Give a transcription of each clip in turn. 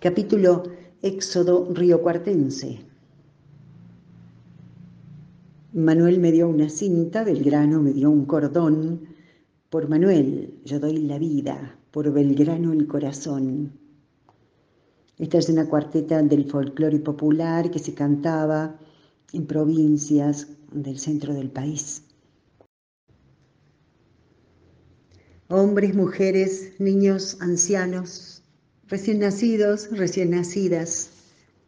Capítulo Éxodo Río Cuartense. Manuel me dio una cinta, Belgrano me dio un cordón. Por Manuel yo doy la vida, por Belgrano el corazón. Esta es una cuarteta del folclore popular que se cantaba en provincias del centro del país. Hombres, mujeres, niños, ancianos, recién nacidos, recién nacidas,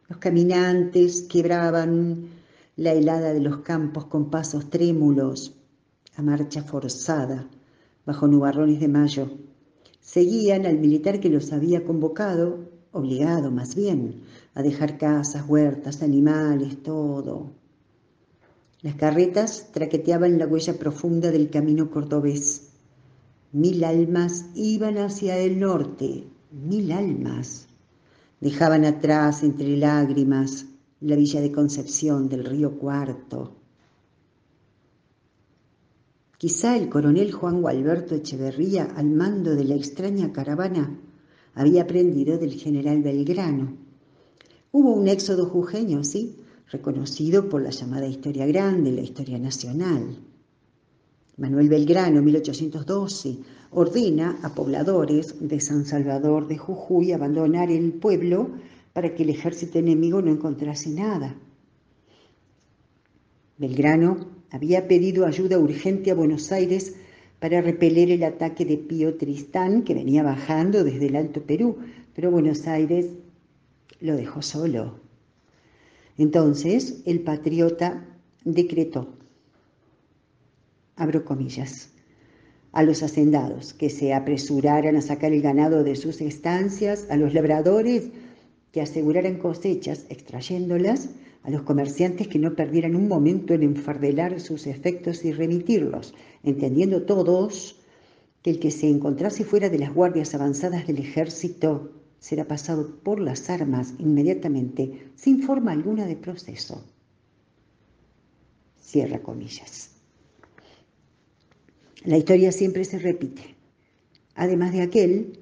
los caminantes quebraban la helada de los campos con pasos trémulos, a marcha forzada, bajo nubarrones de mayo. Seguían al militar que los había convocado, obligado más bien, a dejar casas, huertas, animales, todo. Las carretas traqueteaban la huella profunda del camino cordobés. Mil almas iban hacia el norte, mil almas. Dejaban atrás, entre lágrimas, la villa de Concepción del río Cuarto. Quizá el coronel Juan Gualberto Echeverría, al mando de la extraña caravana, había aprendido del general Belgrano. Hubo un éxodo jujeño, sí, reconocido por la llamada historia grande, la historia nacional. Manuel Belgrano, 1812, ordena a pobladores de San Salvador de Jujuy abandonar el pueblo para que el ejército enemigo no encontrase nada. Belgrano había pedido ayuda urgente a Buenos Aires para repeler el ataque de Pío Tristán que venía bajando desde el Alto Perú, pero Buenos Aires lo dejó solo. Entonces el patriota decretó, abro comillas, a los hacendados que se apresuraran a sacar el ganado de sus estancias, a los labradores que aseguraran cosechas extrayéndolas, a los comerciantes que no perdieran un momento en enfardelar sus efectos y remitirlos, entendiendo todos que el que se encontrase fuera de las guardias avanzadas del ejército será pasado por las armas inmediatamente, sin forma alguna de proceso. Cierra comillas. La historia siempre se repite. Además de aquel,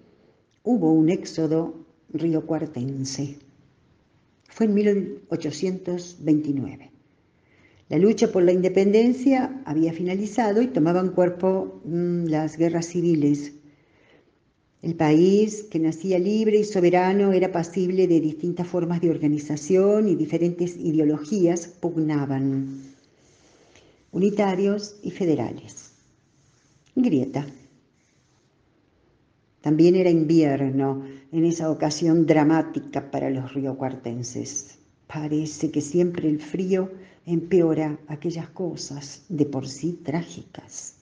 hubo un éxodo riocuartense. Fue en 1829. La lucha por la independencia había finalizado y tomaban cuerpo mm, las guerras civiles. El país, que nacía libre y soberano, era pasible de distintas formas de organización y diferentes ideologías pugnaban, unitarios y federales. Grieta. También era invierno en esa ocasión dramática para los riocuartenses. Parece que siempre el frío empeora aquellas cosas de por sí trágicas.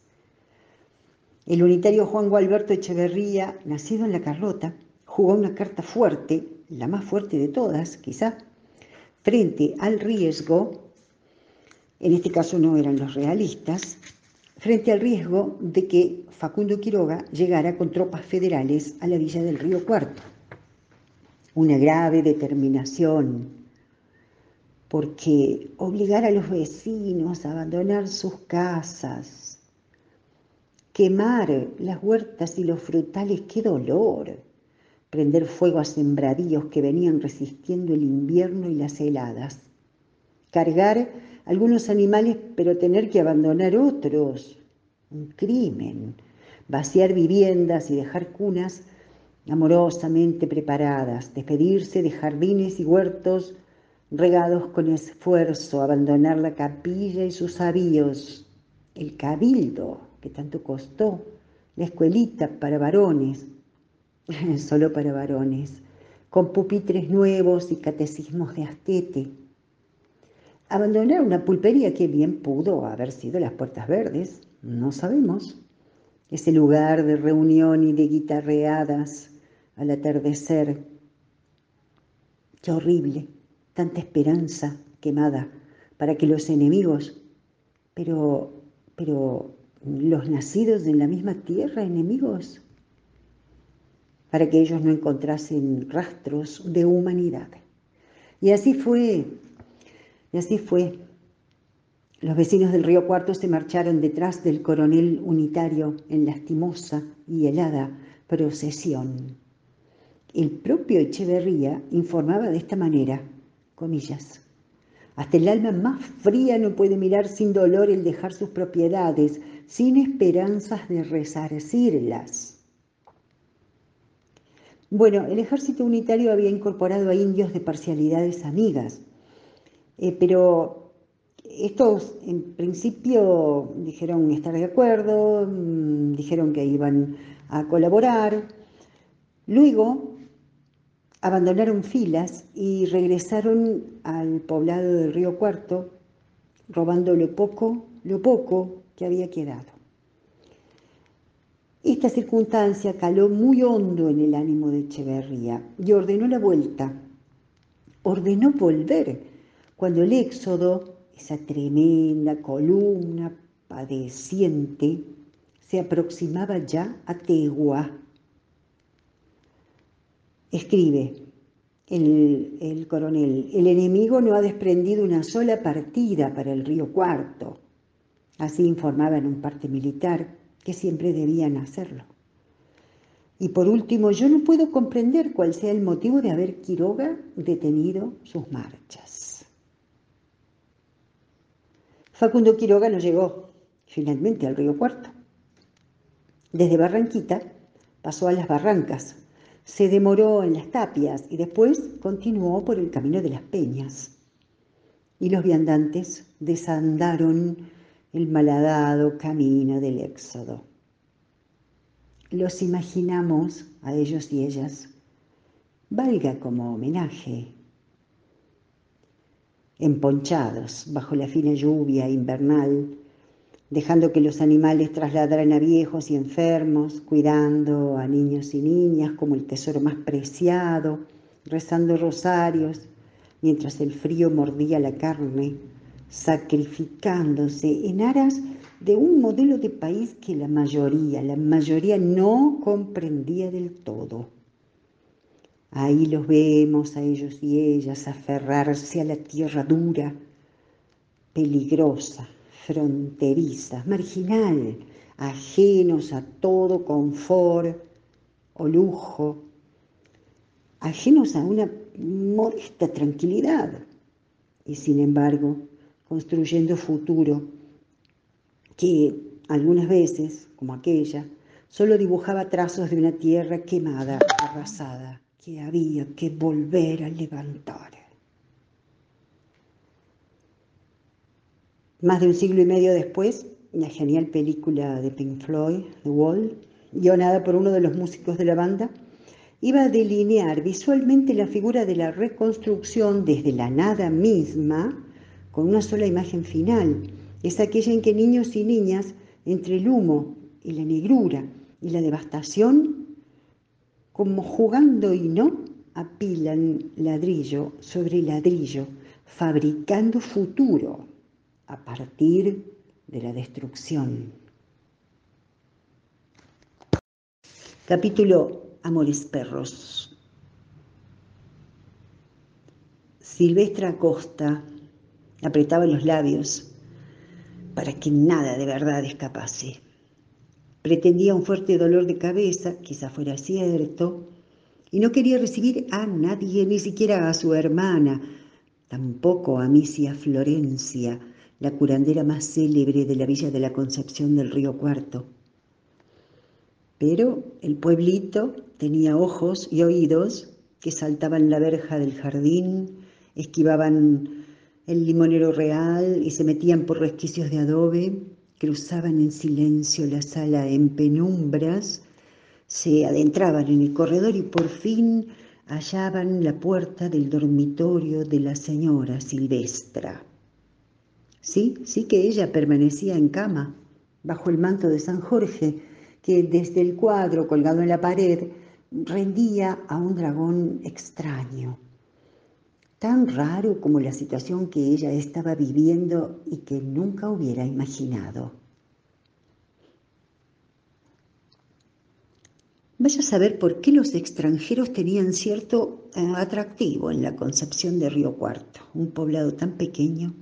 El unitario Juan Gualberto Echeverría, nacido en la Carlota, jugó una carta fuerte, la más fuerte de todas, quizá, frente al riesgo, en este caso no eran los realistas, frente al riesgo de que Facundo Quiroga llegara con tropas federales a la villa del Río Cuarto. Una grave determinación, porque obligar a los vecinos a abandonar sus casas, quemar las huertas y los frutales, qué dolor, prender fuego a sembradíos que venían resistiendo el invierno y las heladas, cargar algunos animales, pero tener que abandonar otros, un crimen, vaciar viviendas y dejar cunas amorosamente preparadas, despedirse de jardines y huertos regados con esfuerzo, abandonar la capilla y sus avíos, el cabildo que tanto costó, la escuelita para varones, solo para varones, con pupitres nuevos y catecismos de astete, Abandonar una pulpería que bien pudo haber sido las Puertas Verdes, no sabemos. Ese lugar de reunión y de guitarreadas al atardecer. Qué horrible, tanta esperanza quemada para que los enemigos, pero, pero los nacidos en la misma tierra, enemigos, para que ellos no encontrasen rastros de humanidad. Y así fue y así fue. Los vecinos del río Cuarto se marcharon detrás del coronel unitario en lastimosa y helada procesión. El propio Echeverría informaba de esta manera, comillas, hasta el alma más fría no puede mirar sin dolor el dejar sus propiedades, sin esperanzas de resarcirlas. Bueno, el ejército unitario había incorporado a indios de parcialidades amigas, eh, pero estos en principio dijeron estar de acuerdo, mm, dijeron que iban a colaborar. Luego abandonaron filas y regresaron al poblado del río Cuarto, robando lo poco, lo poco que había quedado. Esta circunstancia caló muy hondo en el ánimo de Echeverría y ordenó la vuelta. Ordenó volver cuando el éxodo, esa tremenda columna padeciente, se aproximaba ya a Tegua. Escribe el, el, coronel, el enemigo no ha desprendido una sola partida para el río Cuarto. Así informaba en un parte militar que siempre debían hacerlo. Y por último, yo no puedo comprender cuál sea el motivo de haber Quiroga detenido sus marchas. Facundo Quiroga no llegó finalmente al río Cuarto. Desde Barranquita pasó a las barrancas, se demoró en las tapias y después continuó por el camino de las peñas. Y los viandantes desandaron el malhadado camino del éxodo. Los imaginamos a ellos y ellas, valga como homenaje, emponchados bajo la fina lluvia invernal, dejando que los animales trasladaran a viejos y enfermos, cuidando a niños y niñas como el tesoro más preciado, rezando rosarios, mientras el frío mordía la carne, sacrificándose en aras de un modelo de país que la mayoría, la mayoría no comprendía del todo. Ahí los vemos a ellos y ellas aferrarse a la tierra dura, peligrosa, fronteriza, marginal, ajenos a todo confort o lujo, ajenos a una modesta tranquilidad y sin embargo construyendo futuro que algunas veces, como aquella, solo dibujaba trazos de una tierra quemada, arrasada, que había que volver a levantar. Más de un siglo y medio después, la genial película de Pink Floyd, The Wall, guionada por uno de los músicos de la banda, iba a delinear visualmente la figura de la reconstrucción desde la nada misma con una sola imagen final. Es aquella en que niños y niñas, entre el humo y la negrura y la devastación, como jugando y no, apilan ladrillo sobre ladrillo, fabricando futuro a partir de la destrucción. Capítulo Amores Perros. Silvestra Acosta apretaba los labios para que nada de verdad escapase. Pretendía un fuerte dolor de cabeza, quizá fuera cierto, y no quería recibir a nadie, ni siquiera a su hermana, tampoco a Misia Florencia, la curandera más célebre de la villa de la Concepción del Río Cuarto. Pero el pueblito tenía ojos y oídos que saltaban la verja del jardín, esquivaban el limonero real y se metían por resquicios de adobe, cruzaban en silencio la sala en penumbras, se adentraban en el corredor y por fin hallaban la puerta del dormitorio de la señora Silvestra. Sí, sí que ella permanecía en cama, bajo el manto de San Jorge, que desde el cuadro colgado en la pared rendía a un dragón extraño tan raro como la situación que ella estaba viviendo y que nunca hubiera imaginado. Vaya a saber por qué los extranjeros tenían cierto eh, atractivo en la concepción de Río Cuarto, un poblado tan pequeño.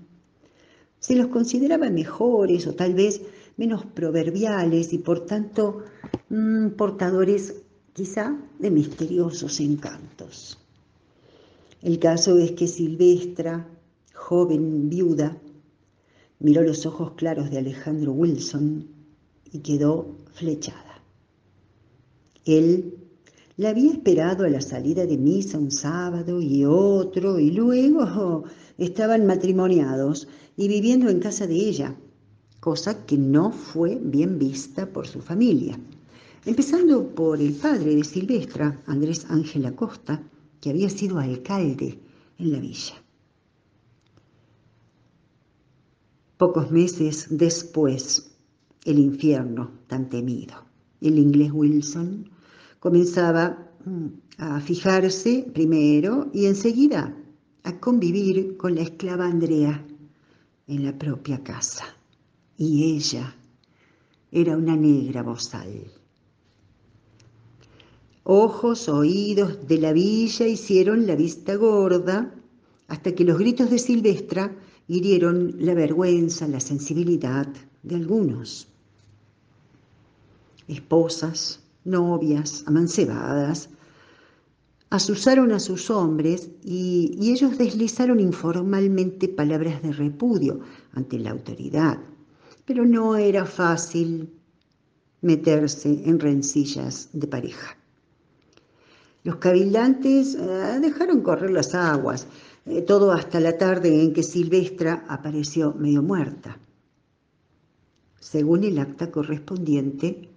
Se los consideraba mejores o tal vez menos proverbiales y por tanto mm, portadores quizá de misteriosos encantos. El caso es que Silvestra, joven viuda, miró los ojos claros de Alejandro Wilson y quedó flechada. Él la había esperado a la salida de misa un sábado y otro, y luego estaban matrimoniados y viviendo en casa de ella, cosa que no fue bien vista por su familia. Empezando por el padre de Silvestra, Andrés Ángel Acosta, que había sido alcalde en la villa. Pocos meses después, el infierno tan temido. El inglés Wilson comenzaba mm, a fijarse primero y enseguida a convivir con la esclava Andrea en la propia casa. Y ella era una negra bozal. Ojos, oídos de la villa hicieron la vista gorda hasta que los gritos de Silvestra hirieron la vergüenza, la sensibilidad de algunos. Esposas, novias, amancebadas, asusaron a sus hombres y, ellos deslizaron informalmente palabras de repudio ante la autoridad. Pero no era fácil meterse en rencillas de pareja. Los cabildantes eh, dejaron correr las aguas, eh, todo hasta la tarde en que Silvestra apareció medio muerta. Según el acta correspondiente,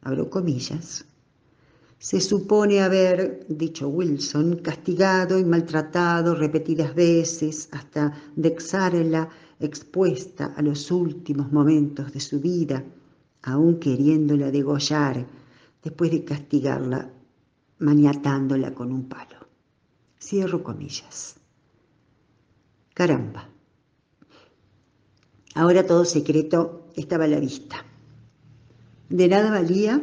abro comillas, se supone haber, dicho Wilson, castigado y maltratado repetidas veces hasta dexarla expuesta a los últimos momentos de su vida, aún queriéndola degollar después de castigarla maniatándola con un palo. Cierro comillas. Caramba. Ahora todo secreto estaba a la vista. De nada valía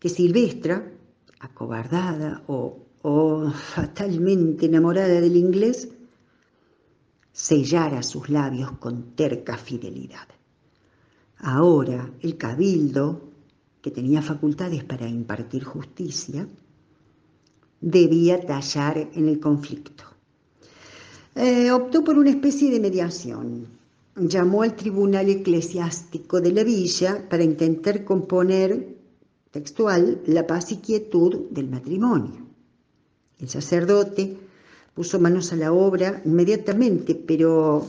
que Silvestra, acobardada o, fatalmente enamorada del inglés, sellara sus labios con terca fidelidad. Ahora el cabildo, que tenía facultades para impartir justicia, debía tallar en el conflicto. Eh, optó por una especie de mediación llamó al tribunal eclesiástico de la villa para intentar componer textual la paz y quietud del matrimonio. El sacerdote puso manos a la obra inmediatamente, pero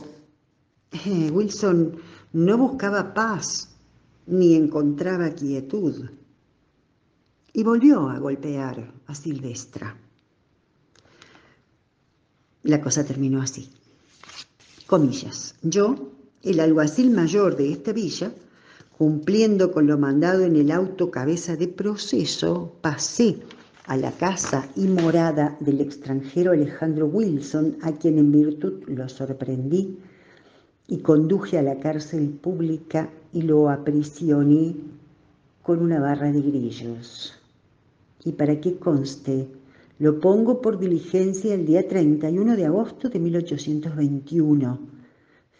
eh, Wilson no buscaba paz ni encontraba quietud. Y volvió a golpear Silvestra. La cosa terminó así. Comillas. Yo el alguacil mayor de esta villa, cumpliendo con lo mandado en el auto cabeza de proceso, pasé a la casa y morada del extranjero Alejandro Wilson, a quien en virtud lo sorprendí, y conduje a la cárcel pública y lo aprisioné con una barra de grillos. Y para que conste, lo pongo por diligencia el día 31 de agosto de 1821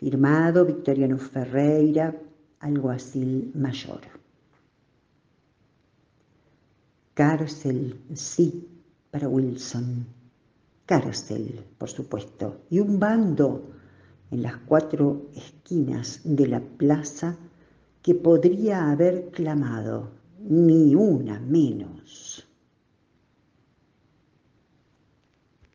Firmado Victoriano Ferreira, alguacil mayor. Cárcel, sí, para Wilson. Cárcel, por supuesto. Y un bando en las cuatro esquinas de la plaza que podría haber clamado, ni una menos.